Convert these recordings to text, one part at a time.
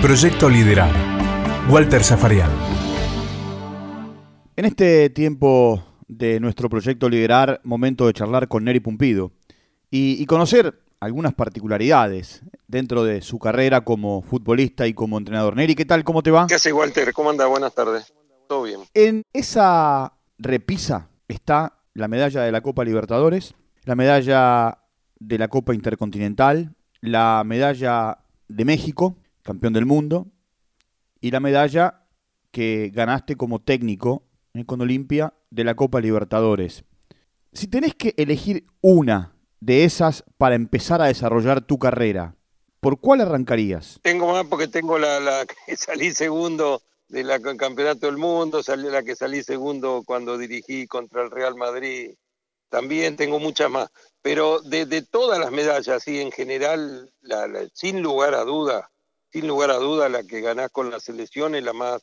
Proyecto Liderar. Walter Zafarian. En este tiempo de nuestro proyecto Liderar, momento de charlar con Neri Pumpido y, y conocer algunas particularidades dentro de su carrera como futbolista y como entrenador. Neri, ¿qué tal? ¿Cómo te va? ¿Qué hace Walter? ¿Cómo anda? Buenas tardes. Todo bien. En esa repisa está la medalla de la Copa Libertadores, la medalla de la Copa Intercontinental, la medalla de México, campeón del mundo, y la medalla que ganaste como técnico eh, con Olimpia de la Copa Libertadores. Si tenés que elegir una de esas para empezar a desarrollar tu carrera, ¿por cuál arrancarías? Tengo más porque tengo la, que salí segundo del campeonato del mundo, la que salí segundo cuando dirigí contra el Real Madrid. También tengo muchas más. Pero de, de todas las medallas, sí, en general, la, la, sin lugar a duda, sin lugar a duda, la que ganás con la selección es la más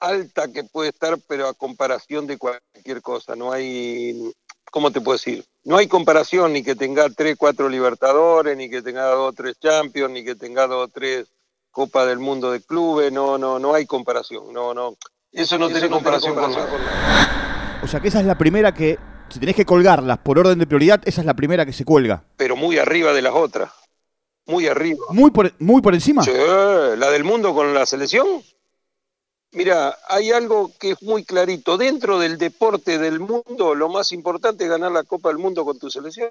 alta que puede estar, pero a comparación de cualquier cosa. No hay, ¿cómo te puedo decir? No hay comparación ni que tenga tres, cuatro Libertadores, ni que tenga dos, tres Champions, ni que tenga dos, tres Copa del Mundo de clubes. No, no, no hay comparación. No, no. Eso no, Eso tiene, no comparación tiene comparación con nada. O sea que esa es la primera que, si tenés que colgarlas por orden de prioridad, esa es la primera que se cuelga. Pero muy arriba de las otras. Muy arriba. ¿Muy por, muy por encima? Sí, la del mundo con la selección. Mira, hay algo que es muy clarito. Dentro del deporte del mundo, lo más importante es ganar la Copa del Mundo con tu selección.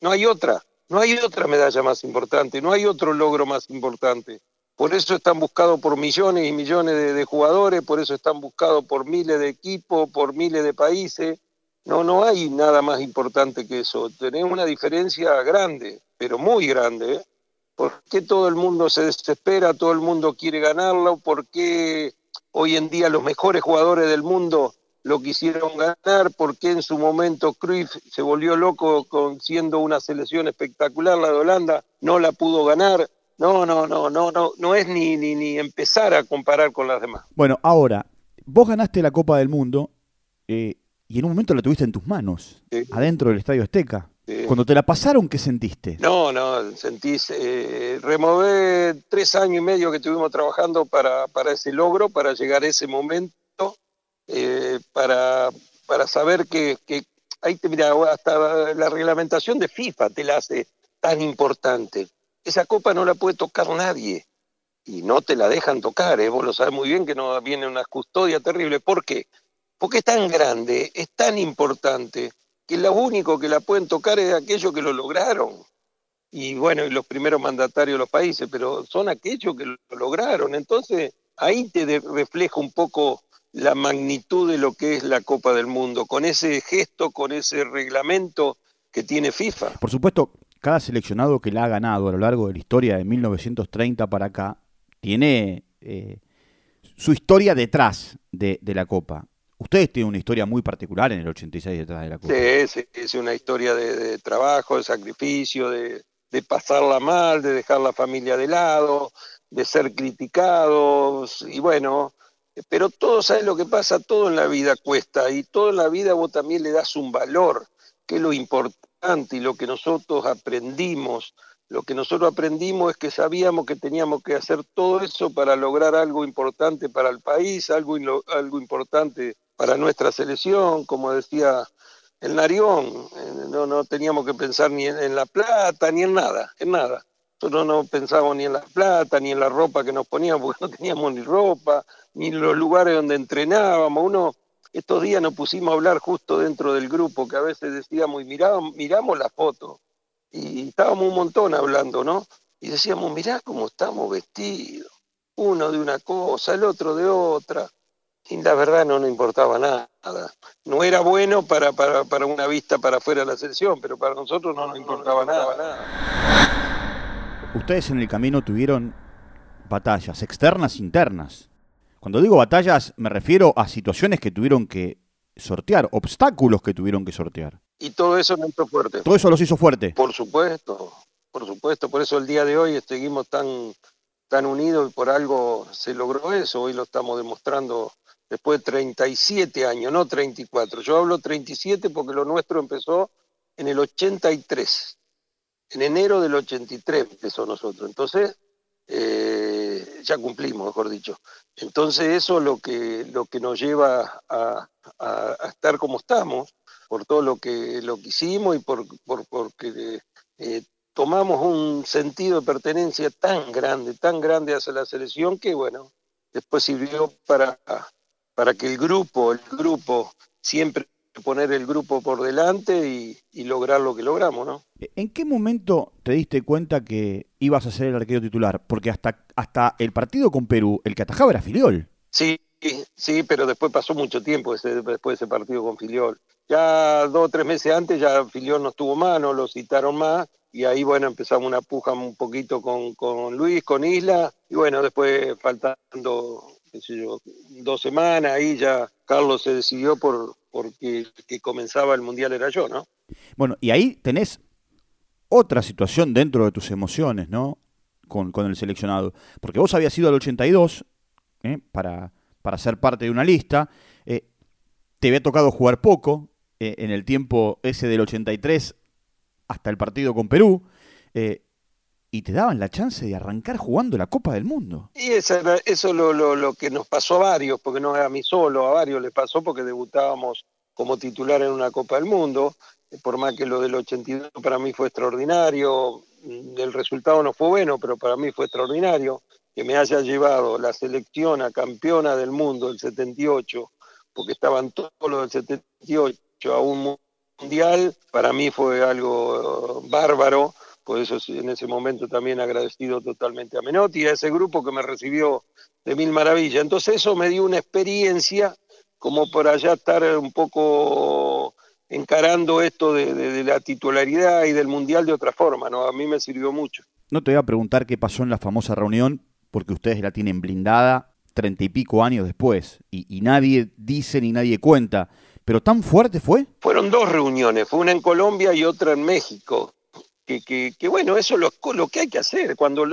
No hay otra. No hay otra medalla más importante. No hay otro logro más importante. Por eso están buscados por millones y millones de, de, jugadores, por eso están buscados por miles de equipos, por miles de países. No, no hay nada más importante que eso. Tenemos una diferencia grande, pero muy grande. ¿eh? ¿Por qué todo el mundo se desespera? ¿Todo el mundo quiere ganarlo? ¿Por qué hoy en día los mejores jugadores del mundo lo quisieron ganar? ¿Por qué en su momento Cruyff se volvió loco con siendo una selección espectacular, la de Holanda, no la pudo ganar? No, no, no, no, no, no es ni, ni, ni empezar a comparar con las demás. Bueno, ahora, vos ganaste la Copa del Mundo eh, y en un momento la tuviste en tus manos, sí. adentro del Estadio Azteca. Sí. Cuando te la pasaron, ¿qué sentiste? No, no, sentís, eh, remové tres años y medio que estuvimos trabajando para, para ese logro, para llegar a ese momento, eh, para, para saber que, que ahí te mira, hasta la reglamentación de FIFA te la hace tan importante esa copa no la puede tocar nadie y no te la dejan tocar, ¿eh? vos lo sabes muy bien que no viene una custodia terrible. ¿Por qué? Porque es tan grande, es tan importante, que lo único que la pueden tocar es aquellos que lo lograron. Y bueno, y los primeros mandatarios de los países, pero son aquellos que lo lograron. Entonces, ahí te refleja un poco la magnitud de lo que es la Copa del Mundo, con ese gesto, con ese reglamento que tiene FIFA. Por supuesto, cada seleccionado que la ha ganado a lo largo de la historia de 1930 para acá tiene eh, su historia detrás de, de, la Copa. Ustedes tienen una historia muy particular en el 86 detrás de la Copa. Sí, es una historia de, de trabajo, de sacrificio, de, de, pasarla mal, de dejar la familia de lado, de ser criticados y bueno, pero todo, ¿sabes lo que pasa? Todo en la vida cuesta y todo en la vida vos también le das un valor, que es lo importante y lo que nosotros aprendimos, lo que nosotros aprendimos es que sabíamos que teníamos que hacer todo eso para lograr algo importante para el país, algo, algo importante para nuestra selección, como decía el Narión, no, no teníamos que pensar ni en, la plata, ni en nada, en nada. Nosotros no pensábamos ni en la plata, ni en la ropa que nos poníamos, porque no teníamos ni ropa, ni en los lugares donde entrenábamos. Uno estos días nos pusimos a hablar justo dentro del grupo, que a veces decíamos, y mirábamos, miramos la foto, y estábamos un montón hablando, ¿no? Y decíamos, mirá cómo estamos vestidos, uno de una cosa, el otro de otra. Y la verdad no nos importaba nada. No era bueno para, para, para una vista para afuera de la selección, pero para nosotros no nos importaba, no, no importaba nada. nada. Ustedes en el camino tuvieron batallas externas, internas. Cuando digo batallas, me refiero a situaciones que tuvieron que sortear, obstáculos que tuvieron que sortear. Y todo eso nos hizo fuerte. Todo eso los hizo fuerte. Por supuesto, por supuesto. Por eso el día de hoy seguimos tan, tan unidos y por algo se logró eso. Hoy lo estamos demostrando después de 37 años, no 34. Yo hablo 37 porque lo nuestro empezó en el 83. En enero del 83 empezó nosotros. Entonces, eh, ya cumplimos, mejor dicho. Entonces eso es lo que, lo que nos lleva a, estar como estamos, por todo lo que, lo que hicimos y por, por porque eh, tomamos un sentido de pertenencia tan grande, tan grande hacia la selección que, bueno, después sirvió para, para que el grupo, el grupo, siempre poner el grupo por delante y, lograr lo que logramos, ¿no? ¿En qué momento te diste cuenta que ibas a ser el arquero titular? Porque hasta, hasta el partido con Perú, el que atajaba era Filiol. Sí, sí, pero después pasó mucho tiempo ese, después de ese partido con Filiol. Ya dos o tres meses antes ya Filiol no estuvo más, no lo citaron más y ahí bueno empezamos una puja un poquito con, con Luis, con Isla y bueno después faltando dos semanas ahí ya Carlos se decidió por porque que comenzaba el mundial era yo, ¿no? Bueno, y ahí tenés otra situación dentro de tus emociones, ¿no? Con, con el seleccionado. Porque vos habías ido al 82 ¿eh? para, para ser parte de una lista. Eh, te había tocado jugar poco eh, en el tiempo ese del 83 hasta el partido con Perú, y te daban la chance de arrancar jugando la Copa del Mundo. Y eso, eso lo, lo, lo, que nos pasó a varios, porque no a mí solo, a varios les pasó porque debutábamos como titular en una Copa del Mundo, por más que lo del 82 para mí fue extraordinario, el resultado no fue bueno, pero para mí fue extraordinario, que me haya llevado la selección a campeona del mundo del 78, porque estaban todos los del 78 a un mundial, para mí fue algo bárbaro, por eso en ese momento también agradecido totalmente a Menotti y a ese grupo que me recibió de mil maravillas. Entonces eso me dio una experiencia como para ya estar un poco encarando esto de, la titularidad y del Mundial de otra forma, ¿no? A mí me sirvió mucho. No te voy a preguntar qué pasó en la famosa reunión, porque ustedes la tienen blindada treinta y pico años después, y, y nadie dice ni nadie cuenta. ¿Pero tan fuerte fue? Fueron dos reuniones, fue una en Colombia y otra en México. Que, que, que bueno, eso es lo, lo, que hay que hacer. Cuando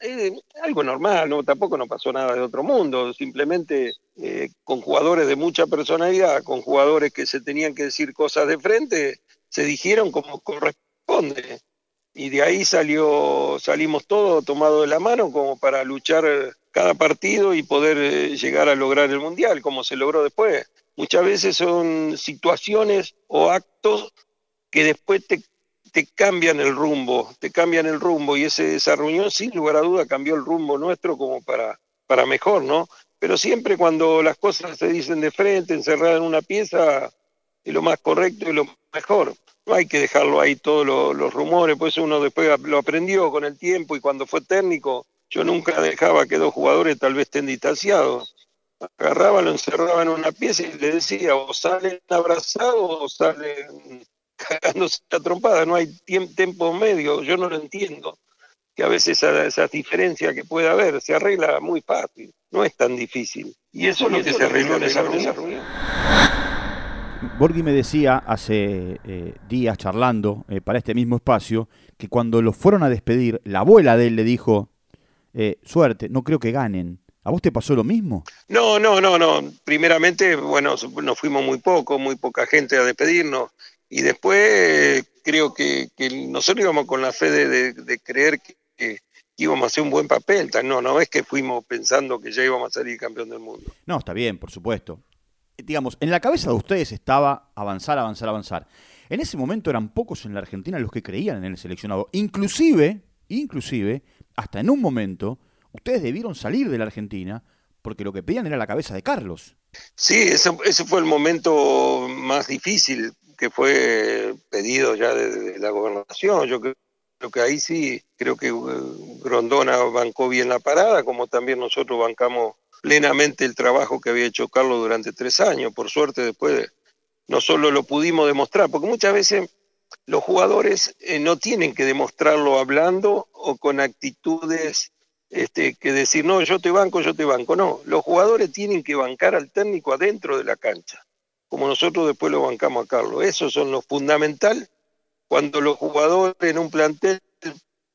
eh, algo normal, no tampoco no pasó nada de otro mundo, simplemente eh, con jugadores de mucha personalidad, con jugadores que se tenían que decir cosas de frente, se dijeron como corresponde. Y de ahí salió, salimos todos tomados de la mano como para luchar cada partido y poder eh, llegar a lograr el mundial, como se logró después muchas veces son situaciones o actos que después te, te cambian el rumbo, te cambian el rumbo y ese, esa reunión sin lugar a duda cambió el rumbo nuestro como para, para mejor, ¿no? Pero siempre cuando las cosas se dicen de frente, encerradas en una pieza, es lo más correcto y lo mejor. No hay que dejarlo ahí todos los rumores, pues uno después lo aprendió con el tiempo y cuando fue técnico, yo nunca dejaba que dos jugadores tal vez estén distanciados agarraba, lo encerraba en una pieza y le decía, o salen abrazados o salen cagándose la trompada, no hay tiempo medio, yo no lo entiendo, que a veces esa, diferencia que puede haber se arregla muy fácil, no es tan difícil. Y eso es lo que se arregló en esa reunión. Borghi me decía hace eh, días charlando eh, para este mismo espacio que cuando lo fueron a despedir, la abuela de él le dijo, eh, suerte, no creo que ganen. ¿A vos te pasó lo mismo? No, no, no, no. Primeramente, bueno, nos fuimos muy poco, muy poca gente a despedirnos. Y después creo que, nosotros íbamos con la fe de, creer que, íbamos a hacer un buen papel. No, no es que fuimos pensando que ya íbamos a salir campeón del mundo. No, está bien, por supuesto. Digamos, en la cabeza de ustedes estaba avanzar, avanzar, avanzar. En ese momento eran pocos en la Argentina los que creían en el seleccionado. Inclusive, inclusive, hasta en un momento ustedes debieron salir de la Argentina porque lo que pedían era la cabeza de Carlos. Sí, ese, fue el momento más difícil que fue pedido ya de, la gobernación. Yo creo, que ahí sí, creo que uh, Grondona bancó bien la parada, como también nosotros bancamos plenamente el trabajo que había hecho Carlos durante tres años. Por suerte después no solo lo pudimos demostrar, porque muchas veces los jugadores eh, no tienen que demostrarlo hablando o con actitudes este, que decir, no, yo te banco, yo te banco. No, los jugadores tienen que bancar al técnico adentro de la cancha, como nosotros después lo bancamos a Carlos. Eso son lo fundamental cuando los jugadores en un plantel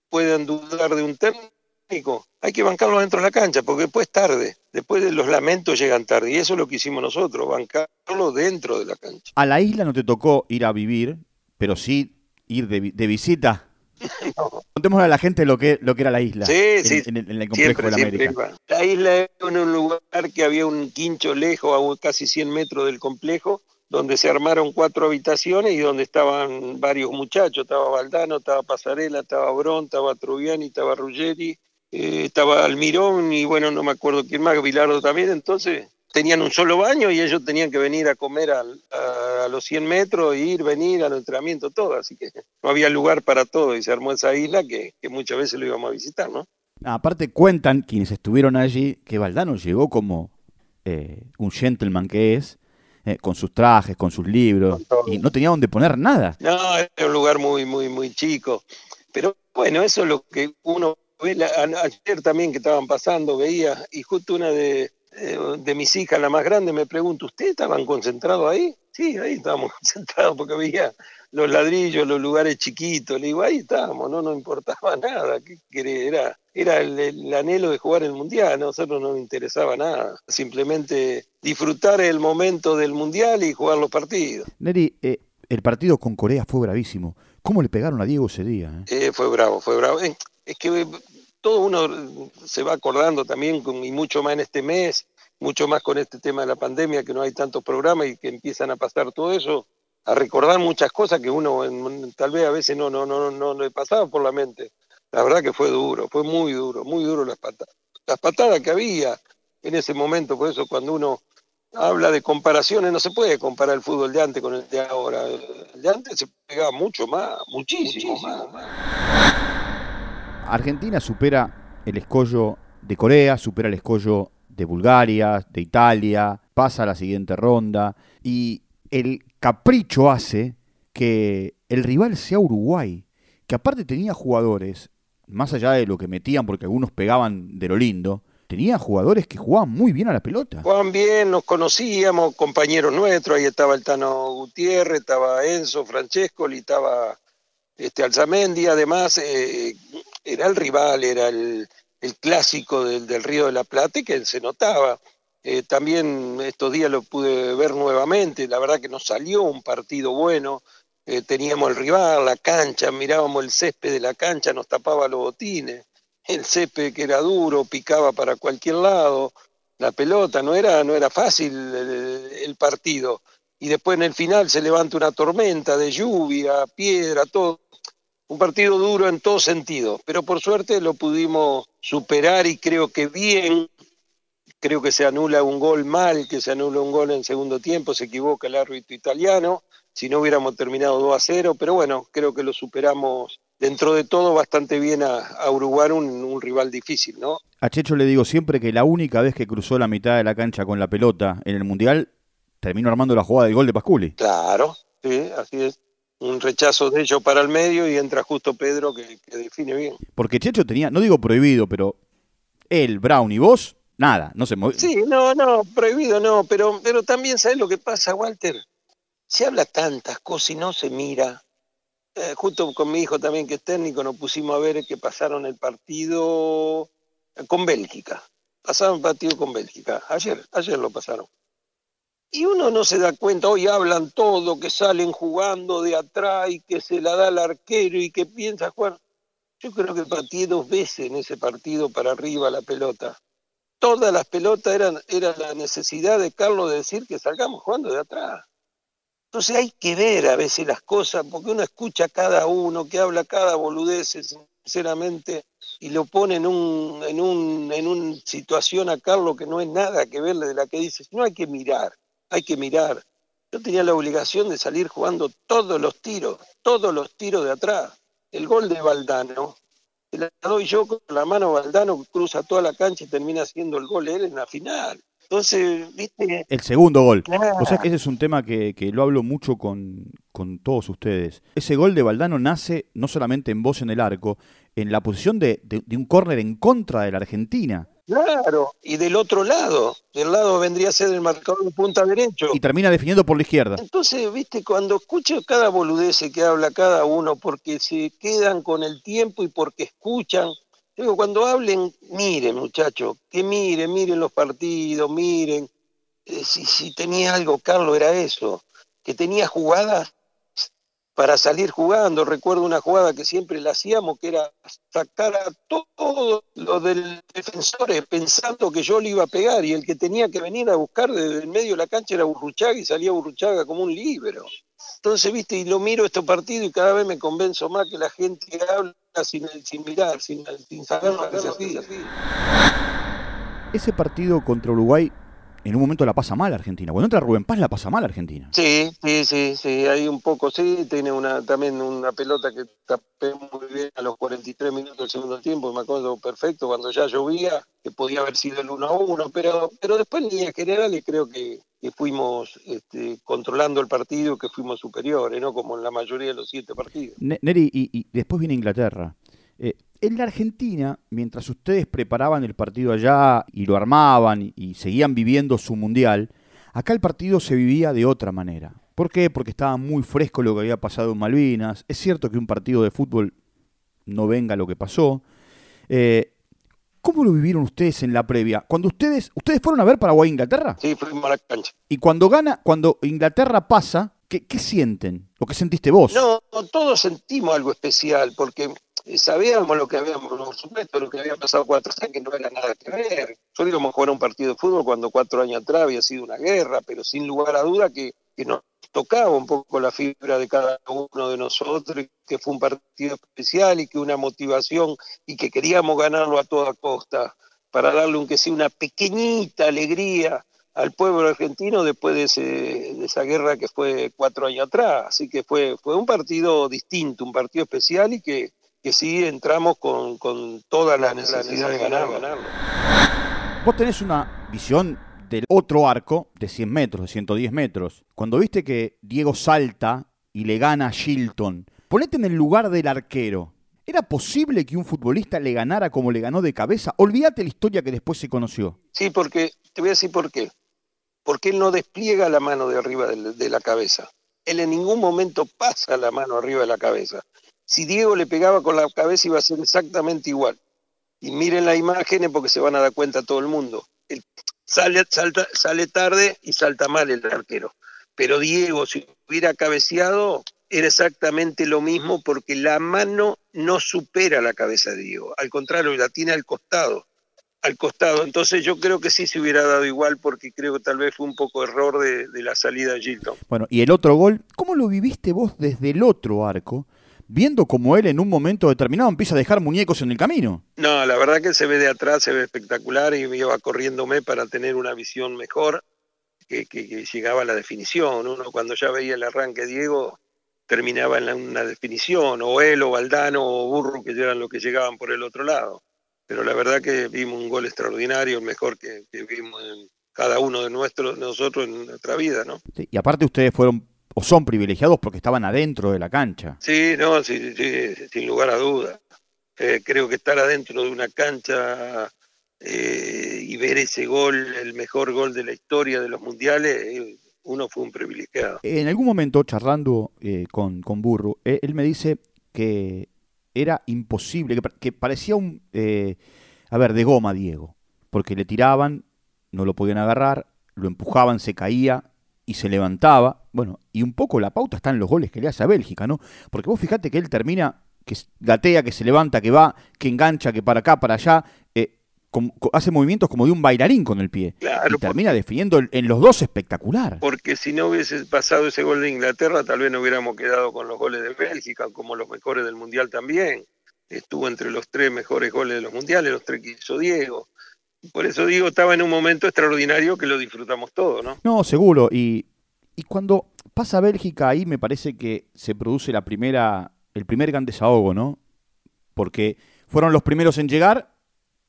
puedan dudar de un técnico. Hay que bancarlo adentro de la cancha, porque después tarde, después de los lamentos llegan tarde. Y eso es lo que hicimos nosotros, bancarlo dentro de la cancha. A la isla no te tocó ir a vivir, pero sí ir de, de visita Contémosle a la gente lo que, lo que era la isla. Sí, en, sí. En, el, en el complejo Siempre, de la siempre América. iba. La isla era un lugar que había un quincho lejos, a casi 100 metros del complejo, donde se armaron cuatro habitaciones y donde estaban varios muchachos. Estaba Valdano, estaba Pasarela, estaba Brón, estaba Trubiani, estaba Ruggeri, eh, estaba Almirón y bueno, no me acuerdo quién más, Bilardo también. Entonces tenían un solo baño y ellos tenían que venir a comer a, los 100 metros, ir, venir al entrenamiento, todo. Así que no había lugar para todo y se armó esa isla que muchas veces lo íbamos a visitar, ¿no? Aparte cuentan quienes estuvieron allí que Valdano llegó como eh, un gentleman que es, eh, con sus trajes, con sus libros, Con y no tenía donde poner nada. No, era un lugar muy, muy, muy chico. Pero bueno, eso es lo que uno ve. La- ayer también que estaban pasando, veía, y justo una de, eh, de mis hijas, la más grande, me pregunta, ¿ustedes estaban concentrados ahí? Sí, ahí estábamos concentrados porque veía los ladrillos, los lugares chiquitos. Le digo, ahí estábamos, no nos importaba nada. ¿Qué querés? Era, era el, el anhelo de jugar el mundial, a nosotros no nos interesaba nada. Simplemente disfrutar el momento del mundial y jugar los partidos. Neri, eh, el partido con Corea fue bravísimo. ¿Cómo le pegaron a Diego ese día? eh? Eh, fue bravo, fue bravo. Es que eh, todo uno se va acordando también, y mucho más en este mes, mucho más con este tema de la pandemia, que no hay tantos programas y que empiezan a pasar todo eso, a recordar muchas cosas que uno en- tal vez a veces no, no, no, no le pasaba por la mente. La verdad que fue duro, fue muy duro, muy duro las patadas. Las patadas que había en ese momento, por eso cuando uno habla de comparaciones, no se puede comparar el fútbol de antes con el de ahora. El de antes se pegaba mucho más, muchísimo, más. Argentina supera el escollo de Corea, supera el escollo de Bulgaria, de Italia, pasa a la siguiente ronda y el capricho hace que el rival sea Uruguay, que aparte tenía jugadores, más allá de lo que metían porque algunos pegaban de lo lindo, tenía jugadores que jugaban muy bien a la pelota. Jugaban bien, nos conocíamos, compañeros nuestros, ahí estaba el Tano Gutiérrez, estaba Enzo Francesco, y estaba este Alzamendi, además eh, era el rival, era el, el clásico del, del Río de la Plata y que se notaba. Eh, también estos días lo pude ver nuevamente, la verdad que nos salió un partido bueno, eh, teníamos el rival, la cancha, mirábamos el césped de la cancha, nos tapaba los botines, el césped que era duro, picaba para cualquier lado, la pelota, no era, no era fácil el, el partido. Y después en el final se levanta una tormenta de lluvia, piedra, todo. Un partido duro en todo sentido, pero por suerte lo pudimos superar y creo que bien. Creo que se anula un gol mal, que se anula un gol en segundo tiempo, se equivoca el árbitro italiano. Si no hubiéramos terminado 2 a 0, pero bueno, creo que lo superamos dentro de todo bastante bien a, a Uruguay, un, un rival difícil, ¿no? A Checho le digo siempre que la única vez que cruzó la mitad de la cancha con la pelota en el Mundial, terminó armando la jugada del gol de Pasculi. Claro, sí, así es. Un rechazo de ellos para el medio y entra justo Pedro que, que define bien. Porque Checho tenía, no digo prohibido, pero él, Brown y vos, nada, no se movía. Sí, no, no, prohibido no, pero, pero también sabes lo que pasa, Walter. Se habla tantas cosas y no se mira. Eh, justo con mi hijo también que es técnico nos pusimos a ver que pasaron el partido con Bélgica. Pasaron el partido con Bélgica. Ayer, ayer lo pasaron. Y uno no se da cuenta, hoy hablan todo, que salen jugando de atrás y que se la da al arquero y que piensa jugar. Yo creo que pateé dos veces en ese partido para arriba la pelota. Todas las pelotas eran, era la necesidad de Carlos de decir que salgamos jugando de atrás. Entonces hay que ver a veces las cosas, porque uno escucha a cada uno, que habla cada boludez, sinceramente, y lo pone en un, en un, en una situación a Carlos que no es nada que verle de la que dice. No hay que mirar, hay que mirar. Yo tenía la obligación de salir jugando todos los tiros, todos los tiros de atrás. El gol de Valdano, la doy yo con la mano a Valdano, cruza toda la cancha y termina haciendo el gol él en la final. Entonces, viste, El segundo gol. O sea que ese es un tema que, que lo hablo mucho con, con todos ustedes. Ese gol de Valdano nace no solamente en voz en el arco, en la posición de, de- de un córner en contra de la Argentina. Claro, y del otro lado, del lado vendría a ser el marcador de punta derecho. Y termina definiendo por la izquierda. Entonces, viste, cuando escucho cada boludez que habla cada uno, porque se quedan con el tiempo y porque escuchan, digo, cuando hablen, miren, muchachos, que miren, miren los partidos, miren. Eh, si, si tenía algo, Carlos, era eso, que tenía jugadas para salir jugando. Recuerdo una jugada que siempre la hacíamos, que era sacar a todos los defensores pensando que yo le iba a pegar y el que tenía que venir a buscar desde el medio de la cancha era Burruchaga y salía Burruchaga como un libro. Entonces, viste, y lo miro este partido y cada vez me convenzo más que la gente habla sin, sin mirar, sin, saber lo que se hacía. Ese partido contra Uruguay en un momento la pasa mal Argentina. Cuando entra Rubén Paz la pasa mal Argentina. Sí, sí, sí, sí, hay un poco, sí, tiene una también una pelota que tapé muy bien a los 43 minutos del segundo tiempo, me acuerdo perfecto, cuando ya llovía, que podía haber sido el 1 a 1, pero, pero después en líneas generales creo que, fuimos este, controlando el partido, que fuimos superiores, ¿no? Como en la mayoría de los siete partidos. Neri, y, después viene Inglaterra. Eh, en la Argentina, mientras ustedes preparaban el partido allá y lo armaban y seguían viviendo su mundial, acá el partido se vivía de otra manera. ¿Por qué? Porque estaba muy fresco lo que había pasado en Malvinas. Es cierto que un partido de fútbol no venga lo que pasó. Eh, ¿Cómo lo vivieron ustedes en la previa? Cuando ustedes, ¿ustedes fueron a ver Paraguay e Inglaterra? Sí, fuimos a la cancha. Y cuando gana, cuando Inglaterra pasa, ¿qué, qué sienten? ¿Lo que sentiste vos? No, todos sentimos algo especial, porque sabíamos lo que habíamos, por supuesto, lo que había pasado cuatro años, que no era nada que ver. Solo íbamos a jugar un partido de fútbol cuando cuatro años atrás había sido una guerra, pero sin lugar a duda que, nos tocaba un poco la fibra de cada uno de nosotros, que fue un partido especial y que una motivación y que queríamos ganarlo a toda costa para darle aunque sea una pequeñita alegría al pueblo argentino después de, de, esa guerra que fue cuatro años atrás. Así que fue, fue un partido distinto, un partido especial y que, que sí entramos con, con toda la necesidad, de ganar, ganarlo. Vos tenés una visión del otro arco de 100 metros, de 110 metros. Cuando viste que Diego salta y le gana a Shilton, ponete en el lugar del arquero. ¿Era posible que un futbolista le ganara como le ganó de cabeza? Olvídate la historia que después se conoció. Sí, porque, te voy a decir por qué. Porque él no despliega la mano de arriba de, de la cabeza. Él en ningún momento pasa la mano arriba de la cabeza si Diego le pegaba con la cabeza iba a ser exactamente igual. Y miren las imágenes porque se van a dar cuenta todo el mundo. sale, sale tarde y salta mal el arquero. Pero Diego, si hubiera cabeceado, era exactamente lo mismo porque la mano no supera la cabeza de Diego. Al contrario, la tiene al costado. Al costado. Entonces yo creo que sí se hubiera dado igual porque creo que tal vez fue un poco error de, de la salida de Gilton. Bueno, y el otro gol, ¿cómo lo viviste vos desde el otro arco? Viendo como él en un momento determinado empieza a dejar muñecos en el camino. No, la verdad que se ve de atrás, se ve espectacular y me iba corriéndome para tener una visión mejor que, llegaba a la definición. Uno cuando ya veía el arranque Diego terminaba en una definición, o él, o Valdano, o Burro, que eran los que llegaban por el otro lado. Pero la verdad que vimos un gol extraordinario, el mejor que, vimos en cada uno de, nuestros, nosotros en nuestra vida, ¿no? y aparte ustedes fueron o son privilegiados porque estaban adentro de la cancha. Sí, no, sí, sí, sin lugar a duda. Eh, creo que estar adentro de una cancha eh, y ver ese gol, el mejor gol de la historia de los mundiales, eh, uno fue un privilegiado. En algún momento, charlando con, con Burro, él me dice que era imposible, que, que parecía un, a ver, de goma Diego, porque le tiraban, no lo podían agarrar, lo empujaban, se caía, y se levantaba. Bueno, y un poco la pauta está en los goles que le hace a Bélgica, ¿no? Porque vos fijate que él termina, que gatea, que se levanta, que va, que engancha, que para acá, para allá, eh, hace movimientos como de un bailarín con el pie. y termina definiendo en los dos espectacular. Porque si no hubiese pasado ese gol de Inglaterra, tal vez no hubiéramos quedado con los goles de Bélgica, como los mejores del Mundial también. Estuvo entre los tres mejores goles de los Mundiales, los tres que hizo Diego. Por eso digo, estaba en un momento extraordinario que lo disfrutamos todo, ¿no? No, seguro. Y, y cuando pasa Bélgica ahí me parece que se produce la primera, el primer gran desahogo, ¿no? Porque fueron los primeros en llegar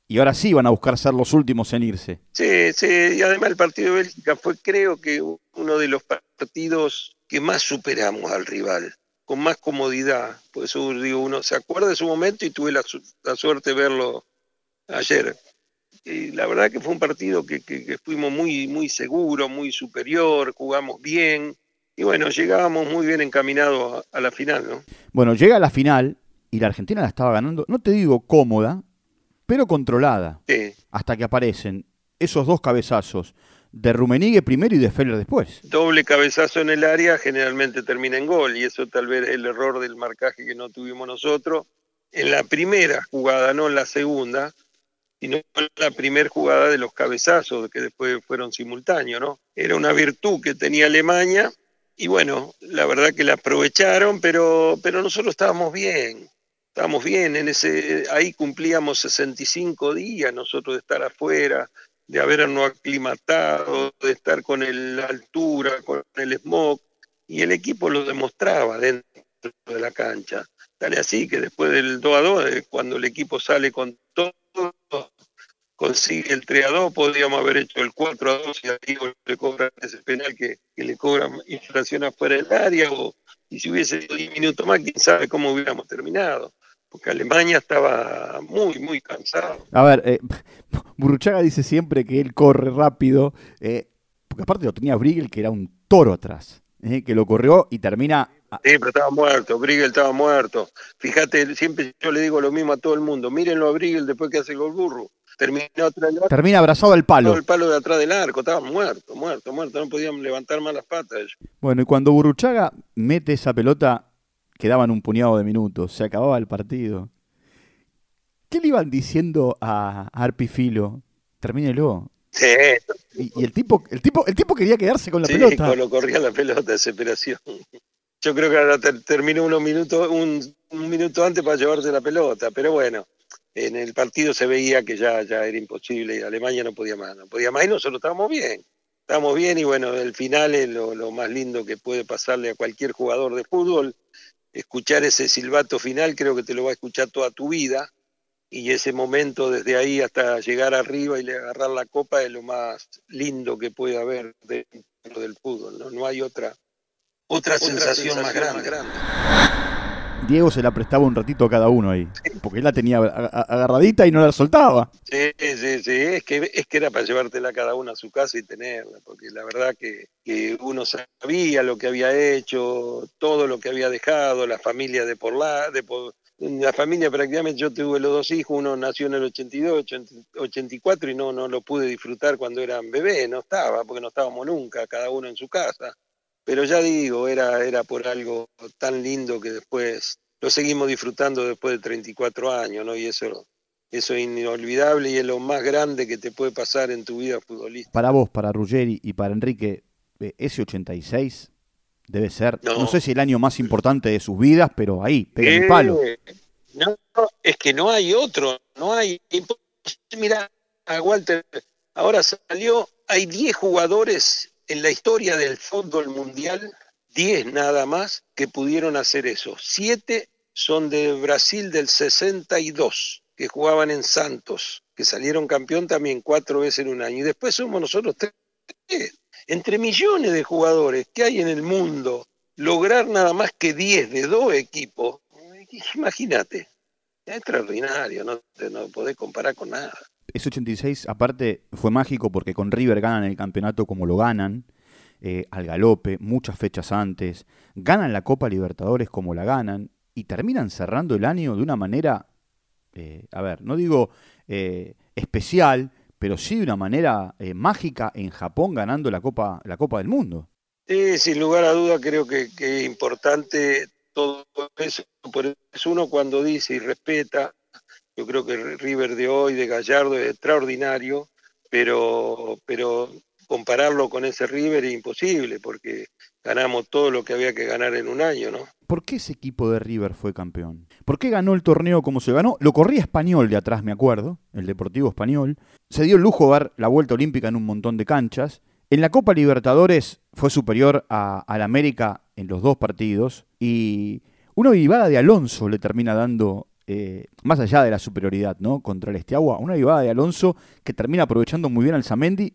y ahora sí van a buscar ser los últimos en irse. Sí, sí, y además el partido de Bélgica fue creo que uno de los partidos que más superamos al rival, con más comodidad. Por eso digo, uno se acuerda de su momento y tuve la, la suerte de verlo ayer y la verdad que fue un partido que, fuimos muy, muy seguros, muy superior, jugamos bien y bueno, llegábamos muy bien encaminados a, la final, ¿no? Bueno, llega a la final y la Argentina la estaba ganando, no te digo cómoda, pero controlada. Sí. Hasta que aparecen esos dos cabezazos de Rumenigue primero y de Feller después. Doble cabezazo en el área generalmente termina en gol y eso tal vez es el error del marcaje que no tuvimos nosotros. En la primera jugada, no en la segunda, sino la primera jugada de los cabezazos que después fueron simultáneos, ¿no? Era una virtud que tenía Alemania y bueno, la verdad que la aprovecharon, pero, pero nosotros estábamos bien, estábamos bien, en ese, ahí cumplíamos 65 días nosotros de estar afuera, de habernos aclimatado, de estar con la altura, con el smog, y el equipo lo demostraba dentro de la cancha. Tal así que después del 2 a 2, eh, cuando el equipo sale con todo, consigue el 3 a 2, podríamos haber hecho el 4 a 2 y ahí le cobran ese penal que, le cobran inflación afuera del área, o, y si hubiese 10 minutos más, quién sabe cómo hubiéramos terminado porque Alemania estaba muy, muy cansado. A ver, eh, Burruchaga dice siempre que él corre rápido, eh, porque aparte lo tenía Briegel, que era un toro atrás, eh, que lo corrió y termina... Sí, pero estaba muerto, Briegel estaba muerto. Fíjate, siempre yo le digo lo mismo a todo el mundo, mírenlo a Briegel después que hace el gol burro. Termina abrazado al palo. El palo de atrás del arco, estaba muerto, muerto, muerto, no podían levantar más las patas. Bueno, y cuando Burruchaga mete esa pelota quedaban un puñado de minutos, se acababa el partido. ¿Qué le iban diciendo a Arpifilo? Termínelo. Sí. Y, el tipo, el tipo, el tipo quería quedarse con la sí, pelota. Cuando corría la pelota, desesperación. Yo creo que ahora terminó unos minutos, un, minuto antes para llevarte la pelota, pero bueno, en el partido se veía que ya, ya era imposible y Alemania no podía más, no podía más y nosotros estábamos bien. Estábamos bien y bueno, el final es lo, lo más lindo que puede pasarle a cualquier jugador de fútbol escuchar ese silbato final creo que te lo va a escuchar toda tu vida y ese momento desde ahí hasta llegar arriba y agarrar la copa es lo más lindo que puede haber dentro del fútbol, no, no hay otra, otra, sensación, más grande. Diego se la prestaba un ratito a cada uno ahí, porque él la tenía agarradita y no la soltaba. Sí, sí, sí, es que, es que era para llevártela cada uno a su casa y tenerla, porque la verdad que, uno sabía lo que había hecho, todo lo que había dejado, la familia de por la, de la familia prácticamente yo tuve los dos hijos, uno nació en el 82, 84 y no, no lo pude disfrutar cuando eran bebés, no estaba, porque no estábamos nunca, cada uno en su casa. Pero ya digo, era, era por algo tan lindo que después lo seguimos disfrutando después de 34 años, ¿no? Y eso, eso es inolvidable y es lo más grande que te puede pasar en tu vida futbolística. Para vos, para Ruggeri y para Enrique, eh, ese 86 debe ser, no. sé si el año más importante de sus vidas, pero ahí, pega el palo. No, es que no hay otro, no hay. Mira, Walter, ahora salió, hay 10 jugadores en la historia del fútbol mundial, 10 nada más que pudieron hacer eso. Siete son de Brasil del 62, que jugaban en Santos, que salieron campeón también cuatro veces en un año. Y después somos nosotros tres. Entre millones de jugadores que hay en el mundo, lograr nada más que 10 de dos equipos, imagínate, es extraordinario, no no podés comparar con nada. Ese 86, aparte, fue mágico porque con River ganan el campeonato como lo ganan, eh, al galope, muchas fechas antes, ganan la Copa Libertadores como la ganan y terminan cerrando el año de una manera, eh, a ver, no digo eh, especial, pero sí de una manera mágica en Japón ganando la Copa, la Copa del Mundo. Sí, sin lugar a duda creo que, es importante todo eso, por eso uno cuando dice y respeta yo creo que River de hoy, de Gallardo, es extraordinario, pero, pero compararlo con ese River es imposible, porque ganamos todo lo que había que ganar en un año, ¿no? ¿Por qué ese equipo de River fue campeón? ¿Por qué ganó el torneo como se ganó? Lo corría español de atrás, me acuerdo, el Deportivo Español. Se dio el lujo dar la vuelta olímpica en un montón de canchas. En la Copa Libertadores fue superior al América en los dos partidos y una vivada de Alonso le termina dando eh, más allá de la superioridad ¿no? contra el Estiagua, una vivada de Alonso que termina aprovechando muy bien al Zamendi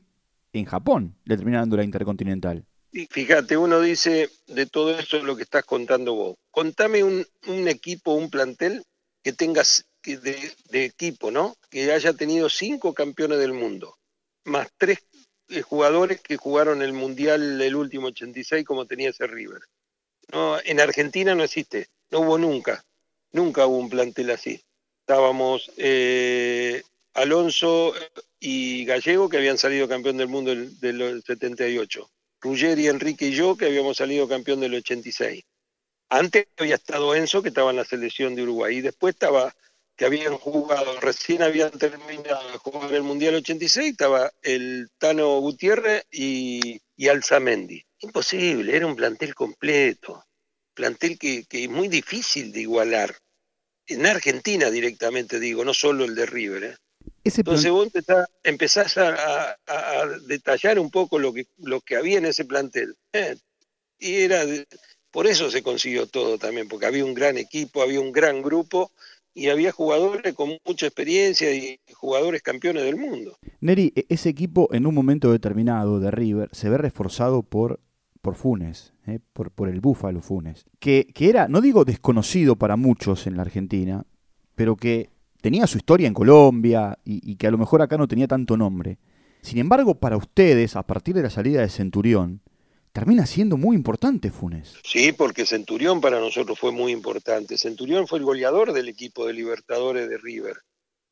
en Japón, le termina dando la Intercontinental. Y fíjate, uno dice de todo eso lo que estás contando vos. Contame un, equipo, un plantel que tengas de, de, equipo, ¿no? Que haya tenido cinco campeones del mundo, más tres eh, jugadores que jugaron el Mundial el último 86 como tenía ese River. No, en Argentina no existe, no hubo nunca. Nunca hubo un plantel así. Estábamos eh, Alonso y Gallego, que habían salido campeón del mundo del, del 78. Ruggeri, Enrique y yo, que habíamos salido campeón del 86. Antes había estado Enzo, que estaba en la selección de Uruguay, y después estaba, que habían jugado, recién habían terminado de jugar el Mundial 86, estaba el Tano Gutiérrez y, y Alzamendi. Imposible, era un plantel completo, plantel que, que es muy difícil de igualar. En Argentina directamente digo, no solo el de River. ¿eh? Entonces vos empezás, a, detallar un poco lo que, lo que había en ese plantel. ¿eh? Y era por eso se consiguió todo también, porque había un gran equipo, había un gran grupo y había jugadores con mucha experiencia y jugadores campeones del mundo. Neri, e-, ese equipo en un momento determinado de River se ve reforzado por, por Funes, ¿eh? por, por, el Búfalo Funes, que, que era, no digo desconocido para muchos en la Argentina, pero que tenía su historia en Colombia y, que a lo mejor acá no tenía tanto nombre. Sin embargo, para ustedes, a partir de la salida de Centurión, termina siendo muy importante Funes. Sí, porque Centurión para nosotros fue muy importante. Centurión fue el goleador del equipo de Libertadores de River.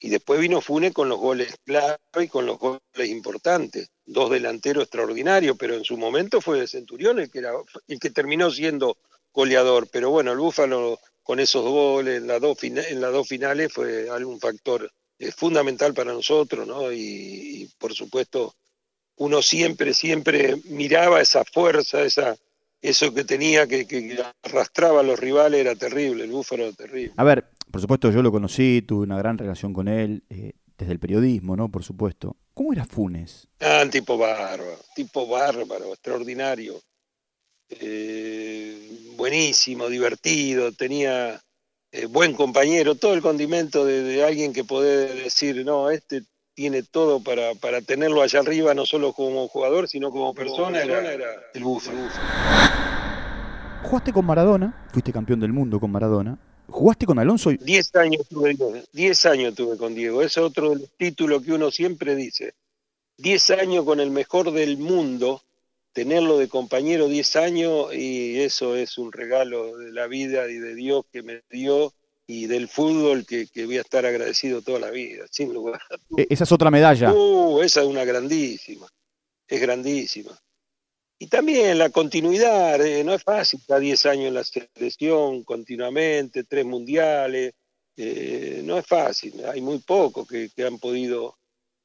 Y después vino Funes con los goles clave y con los goles importantes. Dos delanteros extraordinarios, pero en su momento fue el que, era, el que terminó siendo goleador. Pero bueno, el Búfalo con esos goles en las dos, en las dos finales fue algún factor eh, fundamental para nosotros, ¿no? Y, por supuesto uno siempre, siempre miraba esa fuerza, esa, eso que tenía, que, arrastraba a los rivales, era terrible, el búfalo era terrible. A ver, por supuesto yo lo conocí, tuve una gran relación con él, eh, desde el periodismo, ¿no? Por supuesto. ¿Cómo era Funes? Ah, un tipo bárbaro, tipo bárbaro, extraordinario. Eh, buenísimo, divertido, tenía eh, buen compañero, todo el condimento de, alguien que puede decir, no, este tiene todo para, para tenerlo allá arriba, no solo como jugador, sino como persona, era, el búfalo. Jugaste con Maradona, fuiste campeón del mundo con Maradona. ¿Jugaste con Alonso? Diez años tuve, diez años tuve con Diego. Es otro título que uno siempre dice. Diez años con el mejor del mundo tenerlo de compañero 10 años y eso es un regalo de la vida y de Dios que me dio y del fútbol que, voy a estar agradecido toda la vida, sin lugar e, Esa es otra medalla. Uh, esa es una grandísima, es grandísima. Y también la continuidad, eh, no es fácil, está 10 años en la selección continuamente, tres mundiales, eh, no es fácil, hay muy pocos que han podido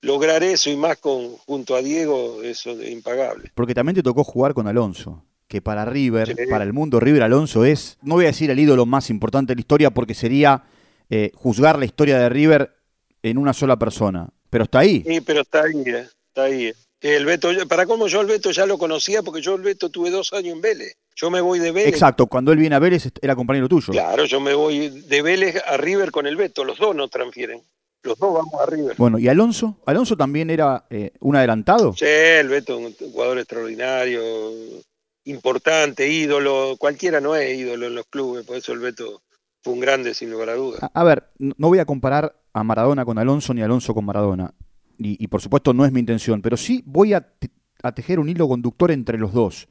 lograr eso y más con junto a Diego, eso es impagable. Porque también te tocó jugar con Alonso, que para River, para el mundo River Alonso es, no voy a decir el ídolo más importante de la historia porque sería eh, juzgar la historia de River en una sola persona, pero está ahí. Sí, pero está ahí, eh, está ahí. El Beto, para cómo yo el Beto ya lo conocía, porque yo el Beto tuve dos años en Vélez. Yo me voy de Vélez. Exacto, cuando él viene a Vélez era compañero tuyo. Claro, yo me voy de Vélez a River con el Beto, los dos nos transfieren los dos vamos a River. Bueno, ¿y Alonso? ¿Alonso también era eh, un adelantado? Sí, el Beto, un jugador extraordinario, importante, ídolo. Cualquiera no es ídolo en los clubes, por eso el Beto fue un grande, sin lugar a dudas. A, ver, no voy a comparar a Maradona con Alonso ni Alonso con Maradona. Y, por supuesto no es mi intención, pero sí voy a, tejer un hilo conductor entre los dos.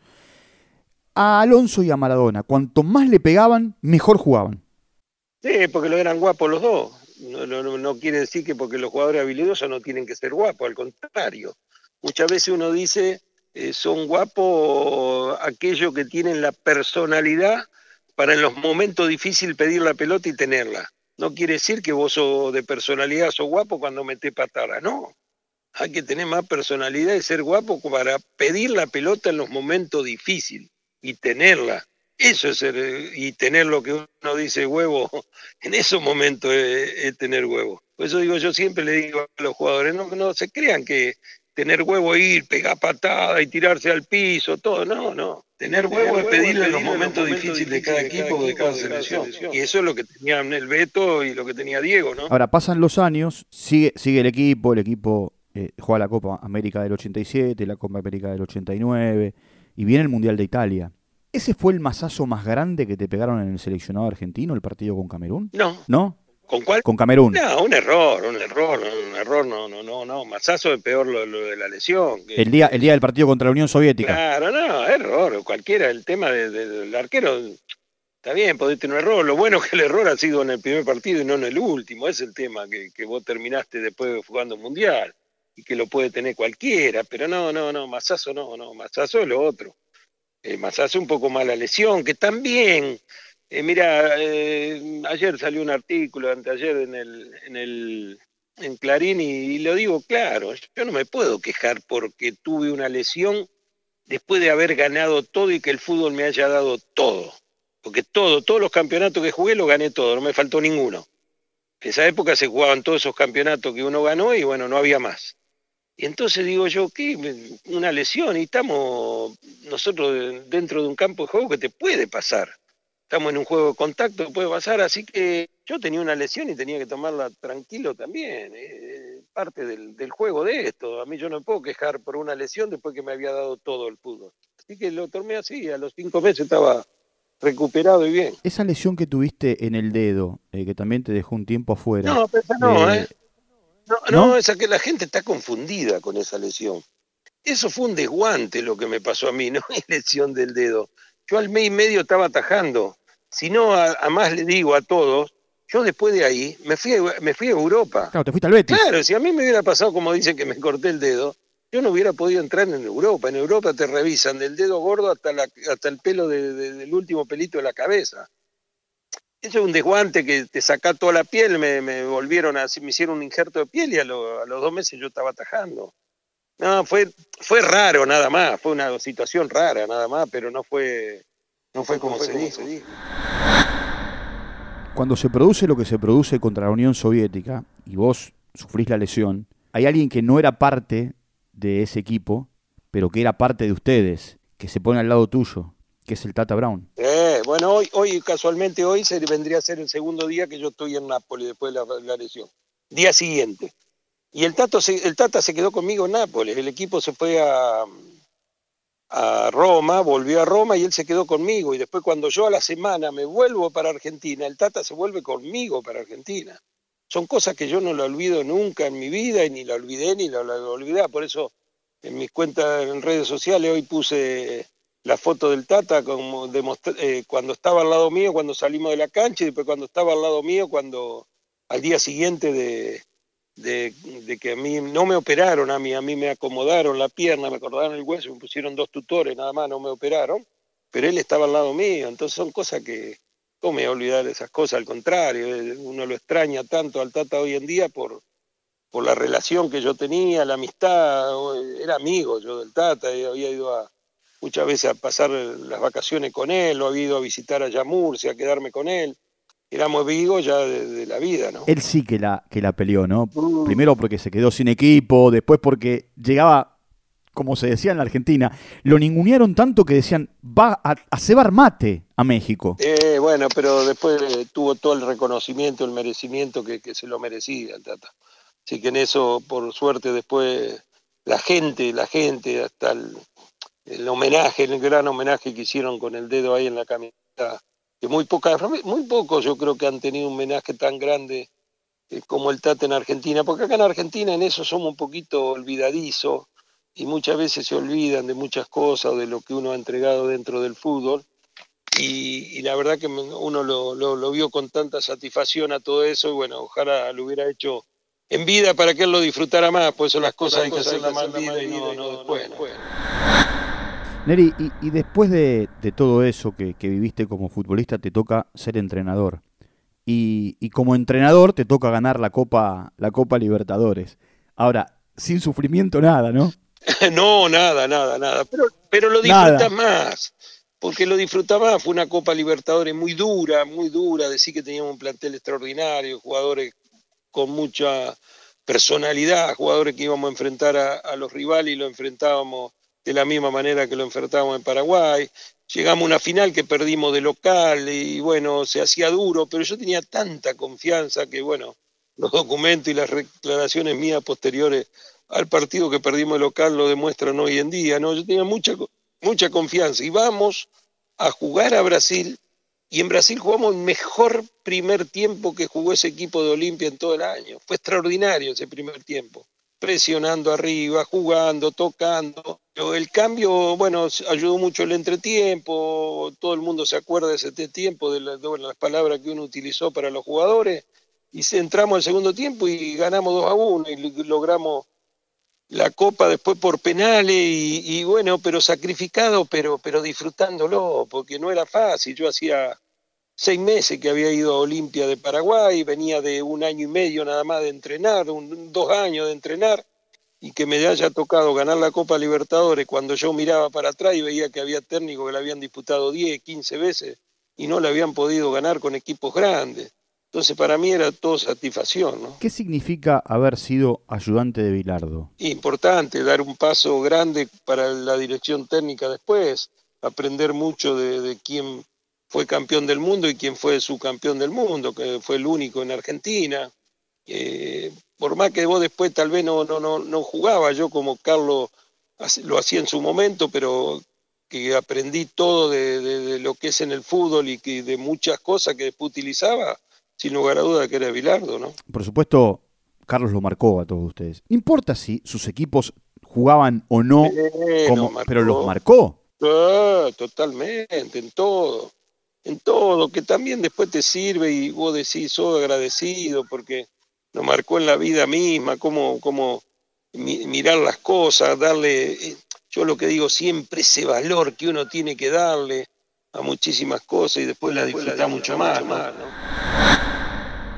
A Alonso y a Maradona, cuanto más le pegaban, mejor jugaban. Sí, porque lo eran guapos los dos no, no, no quiere decir que porque los jugadores habilidosos no tienen que ser guapos, al contrario. Muchas veces uno dice, eh, son guapos aquellos que tienen la personalidad para en los momentos difíciles pedir la pelota y tenerla. No quiere decir que vos sos de personalidad, sos guapo cuando metés patada, no. Hay que tener más personalidad y ser guapo para pedir la pelota en los momentos difíciles y tenerla. Eso es ser, y tener lo que uno dice huevo, en esos momentos es, tener huevo. Por eso digo, yo siempre le digo a los jugadores, no, no se crean que tener huevo ir, pegar patada y tirarse al piso, todo, no, no. Tener huevo es pedirle en los momentos difíciles de cada equipo, de cada selección. Y eso es lo que tenían el Beto y lo que tenía Diego, ¿no? Ahora, pasan los años, sigue, sigue el equipo, el equipo eh, juega la Copa América del 87, la Copa América del 89, y viene el Mundial de Italia. ¿Ese fue el masazo más grande que te pegaron en el seleccionado argentino, el partido con Camerún? No. ¿No? ¿Con cuál? Con Camerún. No, un error, un error, un error, no, no, no, no. Masazo es peor lo, de la lesión. El día, el día del partido contra la Unión Soviética. Claro, no, error, cualquiera. El tema del arquero Está bien, podés tener un error. Lo bueno es que el error ha sido en el primer partido y no en el último. Es el tema, que, que vos terminaste después jugando mundial y que lo puede tener cualquiera. Pero no, no, no, Masazo no, no, Masazo es lo otro. Eh, Masazo un poco más la lesión, que también, eh, mira, eh, ayer salió un artículo, anteayer en el, en el en Clarín y, lo digo claro, yo no me puedo quejar porque tuve una lesión después de haber ganado todo y que el fútbol me haya dado todo. Porque todo, todos los campeonatos que jugué lo gané todo, no me faltó ninguno. En esa época se jugaban todos esos campeonatos que uno ganó y bueno, no había más. Y entonces digo yo, ¿qué? Una lesión y estamos nosotros dentro de un campo de juego que te puede pasar estamos en un juego de contacto, puede pasar, así que yo tenía una lesión y tenía que tomarla tranquilo también, eh, parte del, juego de esto, a mí yo no me puedo quejar por una lesión después que me había dado todo el fútbol, así que lo tomé así, a los cinco meses estaba recuperado y bien. Esa lesión que tuviste en el dedo, eh, que también te dejó un tiempo afuera. No, pero no, ¿eh? No, no, no, esa que la gente está confundida con esa lesión. Eso fue un desguante lo que me pasó a mí, no es lesión del dedo. Yo al mes y medio estaba atajando si no, a, más le digo a todos, yo después de ahí me fui, a, me fui a Europa. Claro, te fuiste al Betis. Claro, si a mí me hubiera pasado como dicen que me corté el dedo, yo no hubiera podido entrar en Europa. En Europa te revisan del dedo gordo hasta, la, hasta el pelo del último pelito de la cabeza. Eso es un desguante que te saca toda la piel, me, volvieron a, me hicieron un injerto de piel y a, a, los dos meses yo estaba atajando. No, fue, fue raro nada más, fue una situación rara nada más, pero no fue, no fue como, se, dijo. Cuando se produce lo que se produce contra la Unión Soviética y vos sufrís la lesión, hay alguien que no era parte de ese equipo, pero que era parte de ustedes, que se pone al lado tuyo, que es el Tata Brown. Eh, bueno, hoy, hoy casualmente hoy se vendría a ser el segundo día que yo estoy en Nápoles después de la, lesión. Día siguiente. Y el, Tato el Tata se quedó conmigo en Nápoles. El equipo se fue a, a Roma, volvió a Roma y él se quedó conmigo. Y después cuando yo a la semana me vuelvo para Argentina, el Tata se vuelve conmigo para Argentina. Son cosas que yo no lo olvido nunca en mi vida y ni la olvidé ni la, olvidé. Por eso en mis cuentas en redes sociales hoy puse la foto del Tata como eh, cuando estaba al lado mío cuando salimos de la cancha y después cuando estaba al lado mío cuando al día siguiente de, de, que a mí no me operaron, a mí, a mí me acomodaron la pierna, me acordaron el hueso, me pusieron dos tutores, nada más, no me operaron, pero él estaba al lado mío, entonces son cosas que, ¿cómo me voy a olvidar de esas cosas? Al contrario, eh, uno lo extraña tanto al Tata hoy en día por, por la relación que yo tenía, la amistad, era amigo yo del Tata, había ido a, muchas veces a pasar las vacaciones con él, lo había ido a visitar a Yamurcia, a quedarme con él éramos vivos ya de, la vida, ¿no? Él sí que la, que la peleó, ¿no? Mm. Primero porque se quedó sin equipo, después porque llegaba, como se decía en la Argentina, lo ningunearon tanto que decían, va a, a cebar mate a México. Eh, bueno, pero después eh, tuvo todo el reconocimiento, el merecimiento que, se lo merecía el Tata. Así que en eso, por suerte, después la gente, la gente, hasta el, el homenaje, el gran homenaje que hicieron con el dedo ahí en la camiseta que muy pocas, muy pocos yo creo que han tenido un homenaje tan grande eh, como el Tata en Argentina, porque acá en Argentina en eso somos un poquito olvidadizos y muchas veces se olvidan de muchas cosas o de lo que uno ha entregado dentro del fútbol. Y, la verdad que uno lo, lo, vio con tanta satisfacción a todo eso y bueno, ojalá lo hubiera hecho en vida para que él lo disfrutara más, pues eso las cosas hay que hacerlas más en vida y no, no después. Neri, y, después de, todo eso que, viviste como futbolista, te toca ser entrenador. Y, como entrenador te toca ganar la Copa, la Copa Libertadores. Ahora, sin sufrimiento nada, ¿no? no, nada, nada, nada. Pero, pero lo disfrutas más. Porque lo disfrutas más. Fue una Copa Libertadores muy dura, muy dura. Decir que teníamos un plantel extraordinario, jugadores con mucha personalidad, jugadores que íbamos a enfrentar a, a los rivales y lo enfrentábamos de la misma manera que lo enfrentamos en Paraguay. Llegamos a una final que perdimos de local y bueno, se hacía duro, pero yo tenía tanta confianza que bueno, los documentos y las declaraciones mías posteriores al partido que perdimos de local lo demuestran hoy en día, ¿no? Yo tenía mucha, mucha confianza y vamos a jugar a Brasil y en Brasil jugamos el mejor primer tiempo que jugó ese equipo de Olimpia en todo el año. Fue extraordinario ese primer tiempo presionando arriba, jugando, tocando. el cambio, bueno, ayudó mucho el entretiempo, todo el mundo se acuerda de ese tiempo, de, las palabras que uno utilizó para los jugadores, y entramos al segundo tiempo y ganamos 2 a 1 y logramos la copa después por penales y, bueno, pero sacrificado, pero, pero disfrutándolo, porque no era fácil. Yo hacía seis meses que había ido a Olimpia de Paraguay, venía de un año y medio nada más de entrenar, dos años de entrenar, y que me haya tocado ganar la Copa Libertadores cuando yo miraba para atrás y veía que había técnicos que la habían disputado 10, 15 veces y no la habían podido ganar con equipos grandes. Entonces para mí era todo satisfacción. ¿no? ¿Qué significa haber sido ayudante de Bilardo? Importante, dar un paso grande para la dirección técnica después, aprender mucho de, quién fue campeón del mundo y quién fue subcampeón del mundo, que fue el único en Argentina. Eh, por más que vos después tal vez no, no, no, no jugaba, yo como Carlos lo hacía en su momento, pero que aprendí todo de, de, lo que es en el fútbol y que de muchas cosas que después utilizaba, sin lugar a duda que era Bilardo, ¿no? Por supuesto, Carlos lo marcó a todos ustedes. No importa si sus equipos jugaban o no, pero los marcó. Ah, totalmente, en todo, en todo, que también después te sirve y vos decís, soy agradecido porque nos marcó en la vida misma, cómo, cómo mirar las cosas, darle, eh, yo lo que digo siempre, ese valor que uno tiene que darle a muchísimas cosas y después la disfruta mucho más.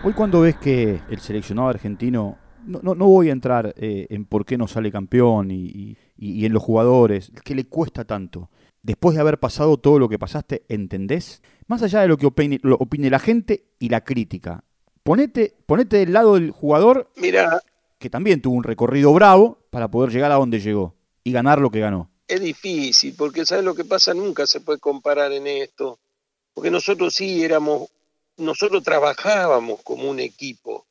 Hoy cuando ves que el seleccionado argentino, no, no, voy a entrar eh, en por qué no sale campeón y, en los jugadores, que le cuesta tanto. Después de haber pasado todo lo que pasaste, ¿entendés? Más allá de lo que opine, lo opine la gente y la crítica. Ponete, ponete del lado del jugador Mira, que también tuvo un recorrido bravo para poder llegar a donde llegó y ganar lo que ganó. Es difícil, porque ¿sabes lo que pasa? Nunca se puede comparar en esto. Porque nosotros sí éramos nosotros trabajábamos como un equipo.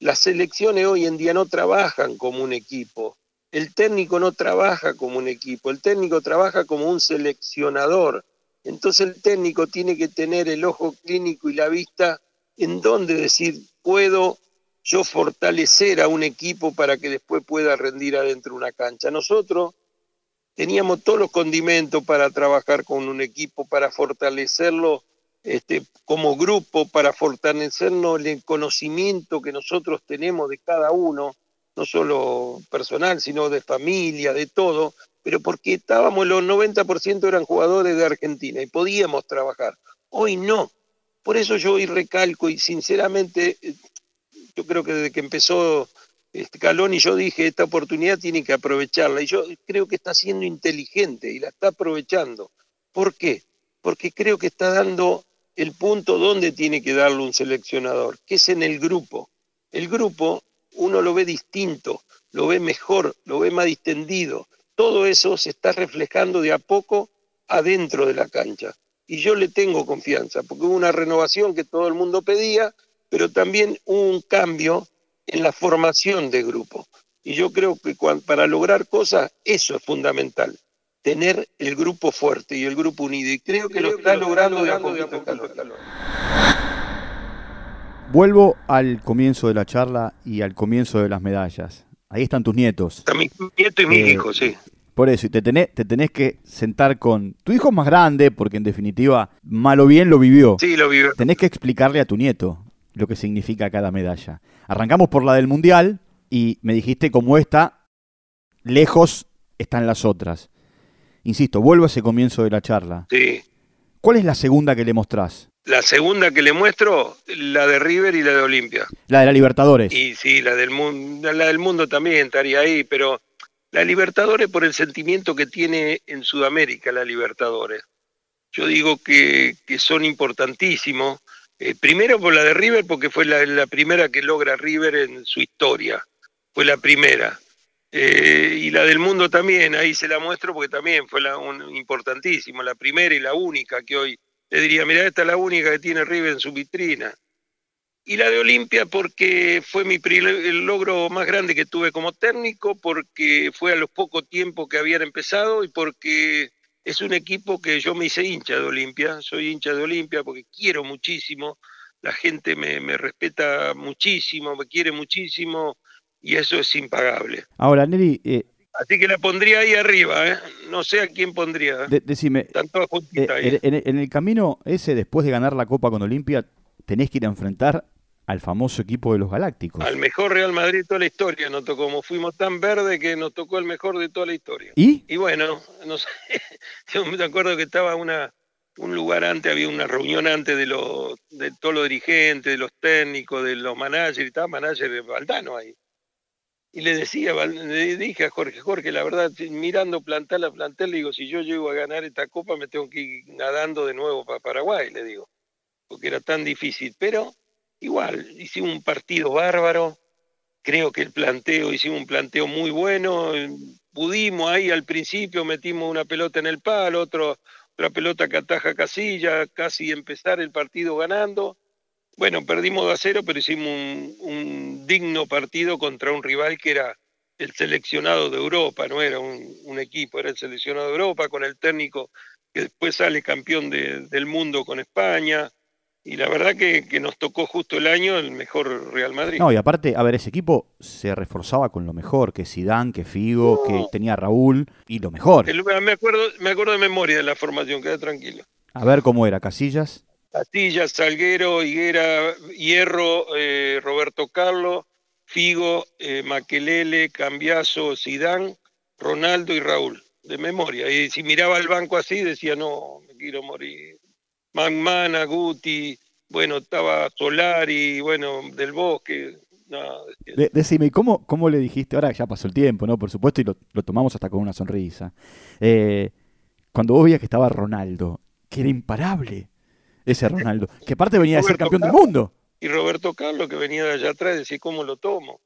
Las selecciones hoy en día no trabajan como un equipo. El técnico no trabaja como un equipo, el técnico trabaja como un seleccionador. Entonces el técnico tiene que tener el ojo clínico y la vista en donde decir, puedo yo fortalecer a un equipo para que después pueda rendir adentro de una cancha. Nosotros teníamos todos los condimentos para trabajar con un equipo, para fortalecerlo este, como grupo para fortalecernos el conocimiento que nosotros tenemos de cada uno, no solo personal, sino de familia, de todo, pero porque estábamos, los 90% eran jugadores de Argentina y podíamos trabajar. Hoy no. Por eso yo hoy recalco y sinceramente, eh, yo creo que desde que empezó este Calón y yo dije, esta oportunidad tiene que aprovecharla y yo creo que está siendo inteligente y la está aprovechando. ¿Por qué? Porque creo que está dando el punto donde tiene que darle un seleccionador, que es en el grupo. El grupo uno lo ve distinto, lo ve mejor, lo ve más distendido. Todo eso se está reflejando de a poco adentro de la cancha. Y yo le tengo confianza, porque hubo una renovación que todo el mundo pedía, pero también un cambio en la formación de grupo. Y yo creo que para lograr cosas eso es fundamental tener el grupo fuerte y el grupo unido. Y creo que lo está logrando de a poquito Vuelvo al comienzo de la charla y al comienzo de las medallas. Ahí están tus nietos. Está mi nieto y mi eh, hijo, sí. Por eso, y te tenés, te tenés que sentar con tu hijo más grande, porque en definitiva, mal o bien lo vivió. Sí, lo vivió. Tenés que explicarle a tu nieto lo que significa cada medalla. Arrancamos por la del Mundial y me dijiste cómo está, lejos están las otras. Insisto, vuelvo a ese comienzo de la charla. Sí. ¿Cuál es la segunda que le mostrás? La segunda que le muestro, la de River y la de Olimpia. La de la Libertadores. Y sí, la del, la del mundo también estaría ahí, pero la Libertadores por el sentimiento que tiene en Sudamérica la Libertadores. Yo digo que, son importantísimos. Eh, primero por la de River, porque fue la, la primera que logra River en su historia. Fue la primera. Eh, y la del mundo también, ahí se la muestro porque también fue la, un, importantísimo, la primera y la única que hoy le diría, mira, esta es la única que tiene River en su vitrina. Y la de Olimpia porque fue mi el logro más grande que tuve como técnico, porque fue a los pocos tiempos que habían empezado y porque es un equipo que yo me hice hincha de Olimpia, soy hincha de Olimpia porque quiero muchísimo, la gente me, me respeta muchísimo, me quiere muchísimo, y eso es impagable. Ahora, Neri, eh, Así que la pondría ahí arriba, ¿eh? No sé a quién pondría. ¿eh? decime, eh, en, el camino ese, después de ganar la Copa con Olimpia, tenés que ir a enfrentar al famoso equipo de los Galácticos. Al mejor Real Madrid de toda la historia nos tocó. Como fuimos tan verde que nos tocó el mejor de toda la historia. ¿Y? Y bueno, no sé. Yo me acuerdo que estaba una, un lugar antes, había una reunión antes de, los, de todos los dirigentes, de los técnicos, de los managers, y estaba manager de Valdano ahí. Y le decía, le dije a Jorge, Jorge, la verdad, mirando plantel a plantel, le digo, si yo llego a ganar esta copa, me tengo que ir nadando de nuevo para Paraguay, le digo, porque era tan difícil. Pero igual, hicimos un partido bárbaro, creo que el planteo, hicimos un planteo muy bueno, pudimos ahí al principio, metimos una pelota en el palo, otro, otra pelota que ataja Casilla, casi empezar el partido ganando bueno, perdimos 2 a 0, pero hicimos un, digno partido contra un rival que era el seleccionado de Europa, no era un, equipo, era el seleccionado de Europa, con el técnico que después sale campeón del mundo con España. Y la verdad que, nos tocó justo el año el mejor Real Madrid. No, y aparte, a ver, ese equipo se reforzaba con lo mejor, que Sidán, que Figo, que tenía Raúl, y lo mejor. me, acuerdo, me acuerdo de memoria de la formación, queda tranquilo. A ver cómo era, Casillas. Castilla, Salguero, Higuera, Hierro, eh, Roberto Carlos, Figo, eh, Maquelele, Cambiazo, Sidán, Ronaldo y Raúl, de memoria. Y si miraba el banco así, decía, no, me quiero morir. Magmana, Guti, bueno, estaba Solari, bueno, del Bosque. No, decime, ¿cómo, ¿cómo le dijiste? Ahora ya pasó el tiempo, ¿no? Por supuesto, y lo, tomamos hasta con una sonrisa. Eh, cuando vos veías que estaba Ronaldo, que era imparable, ese Ronaldo, que aparte venía de ser campeón del mundo. Y Roberto Carlos, que venía de allá atrás, decía, ¿cómo lo tomo?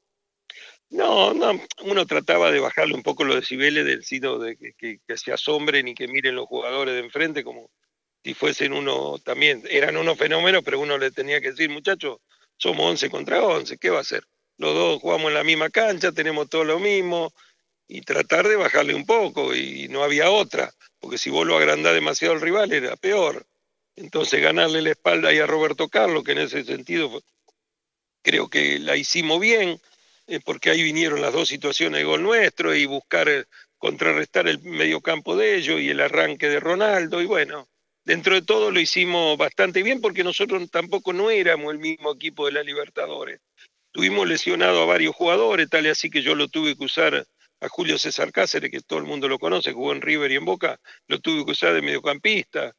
No, no, uno trataba de bajarle un poco los decibeles del sino de que, se asombren y que miren los jugadores de enfrente como si fuesen uno también, eran unos fenómenos, pero uno le tenía que decir, muchachos, somos 11 contra 11, ¿qué va a hacer? Los dos jugamos en la misma cancha, tenemos todo lo mismo, y tratar de bajarle un poco, y no había otra, porque si vos lo agrandás demasiado al rival era peor. Entonces ganarle la espalda ahí a Roberto Carlos, que en ese sentido creo que la hicimos bien, eh, porque ahí vinieron las dos situaciones de gol nuestro y buscar eh, contrarrestar el mediocampo de ellos y el arranque de Ronaldo. Y bueno, dentro de todo lo hicimos bastante bien porque nosotros tampoco no éramos el mismo equipo de la Libertadores. Tuvimos lesionado a varios jugadores, tal y así que yo lo tuve que usar a Julio César Cáceres, que todo el mundo lo conoce, jugó en River y en Boca, lo tuve que usar de mediocampista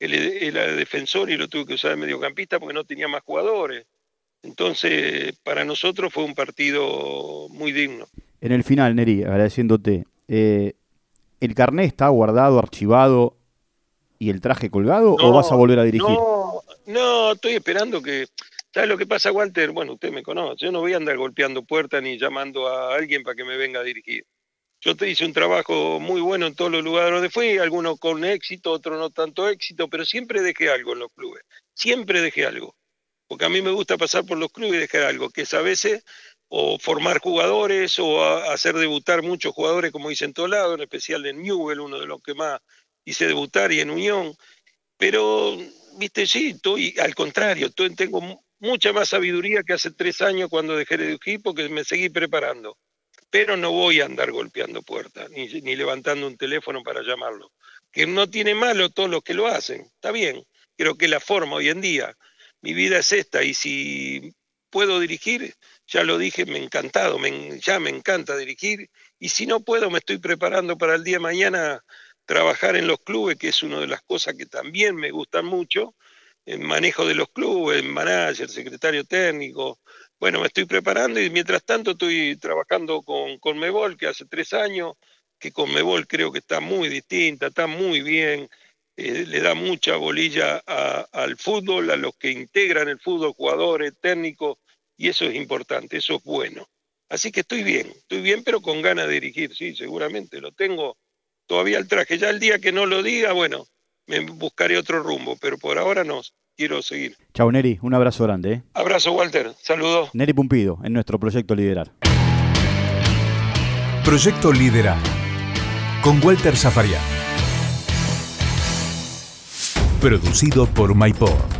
él era defensor y lo tuve que usar de mediocampista porque no tenía más jugadores. Entonces, para nosotros fue un partido muy digno. En el final, Neri, agradeciéndote, eh, ¿el carné está guardado, archivado y el traje colgado o vas a volver a dirigir? No, no, estoy esperando que... ¿Sabes lo que pasa, Walter? Bueno, usted me conoce. Yo no voy a andar golpeando puertas ni llamando a alguien para que me venga a dirigir. Yo te hice un trabajo muy bueno en todos los lugares donde fui, algunos con éxito, otros no tanto éxito, pero siempre dejé algo en los clubes, siempre dejé algo. Porque a mí me gusta pasar por los clubes y dejar algo, que es a veces o formar jugadores o hacer debutar muchos jugadores, como hice en todo lado, en especial en Newell, uno de los que más hice debutar, y en Unión. Pero, viste, sí, estoy, al contrario, tengo mucha más sabiduría que hace tres años cuando dejé de equipo, que me seguí preparando pero no voy a andar golpeando puertas, ni, levantando un teléfono para llamarlo. Que no tiene malo todos los que lo hacen, está bien, creo que la forma hoy en día, mi vida es esta y si puedo dirigir, ya lo dije, me encantado, ya me encanta dirigir y si no puedo me estoy preparando para el día de mañana trabajar en los clubes, que es una de las cosas que también me gustan mucho, en manejo de los clubes, en manager, secretario técnico, bueno, me estoy preparando y mientras tanto estoy trabajando con, con Mebol, que hace tres años, que con Mebol creo que está muy distinta, está muy bien, eh, le da mucha bolilla al fútbol, a los que integran el fútbol, jugadores, técnicos, y eso es importante, eso es bueno. Así que estoy bien, estoy bien, pero con ganas de dirigir, sí, seguramente, lo tengo todavía el traje. Ya el día que no lo diga, bueno, me buscaré otro rumbo, pero por ahora no quiero seguir. Chau, Neri, un abrazo grande. ¿eh? Abrazo, Walter. Saludos. Neri Pumpido, en nuestro proyecto Liderar. Proyecto Liderar, con Walter Zafarian. Producido por MyPod.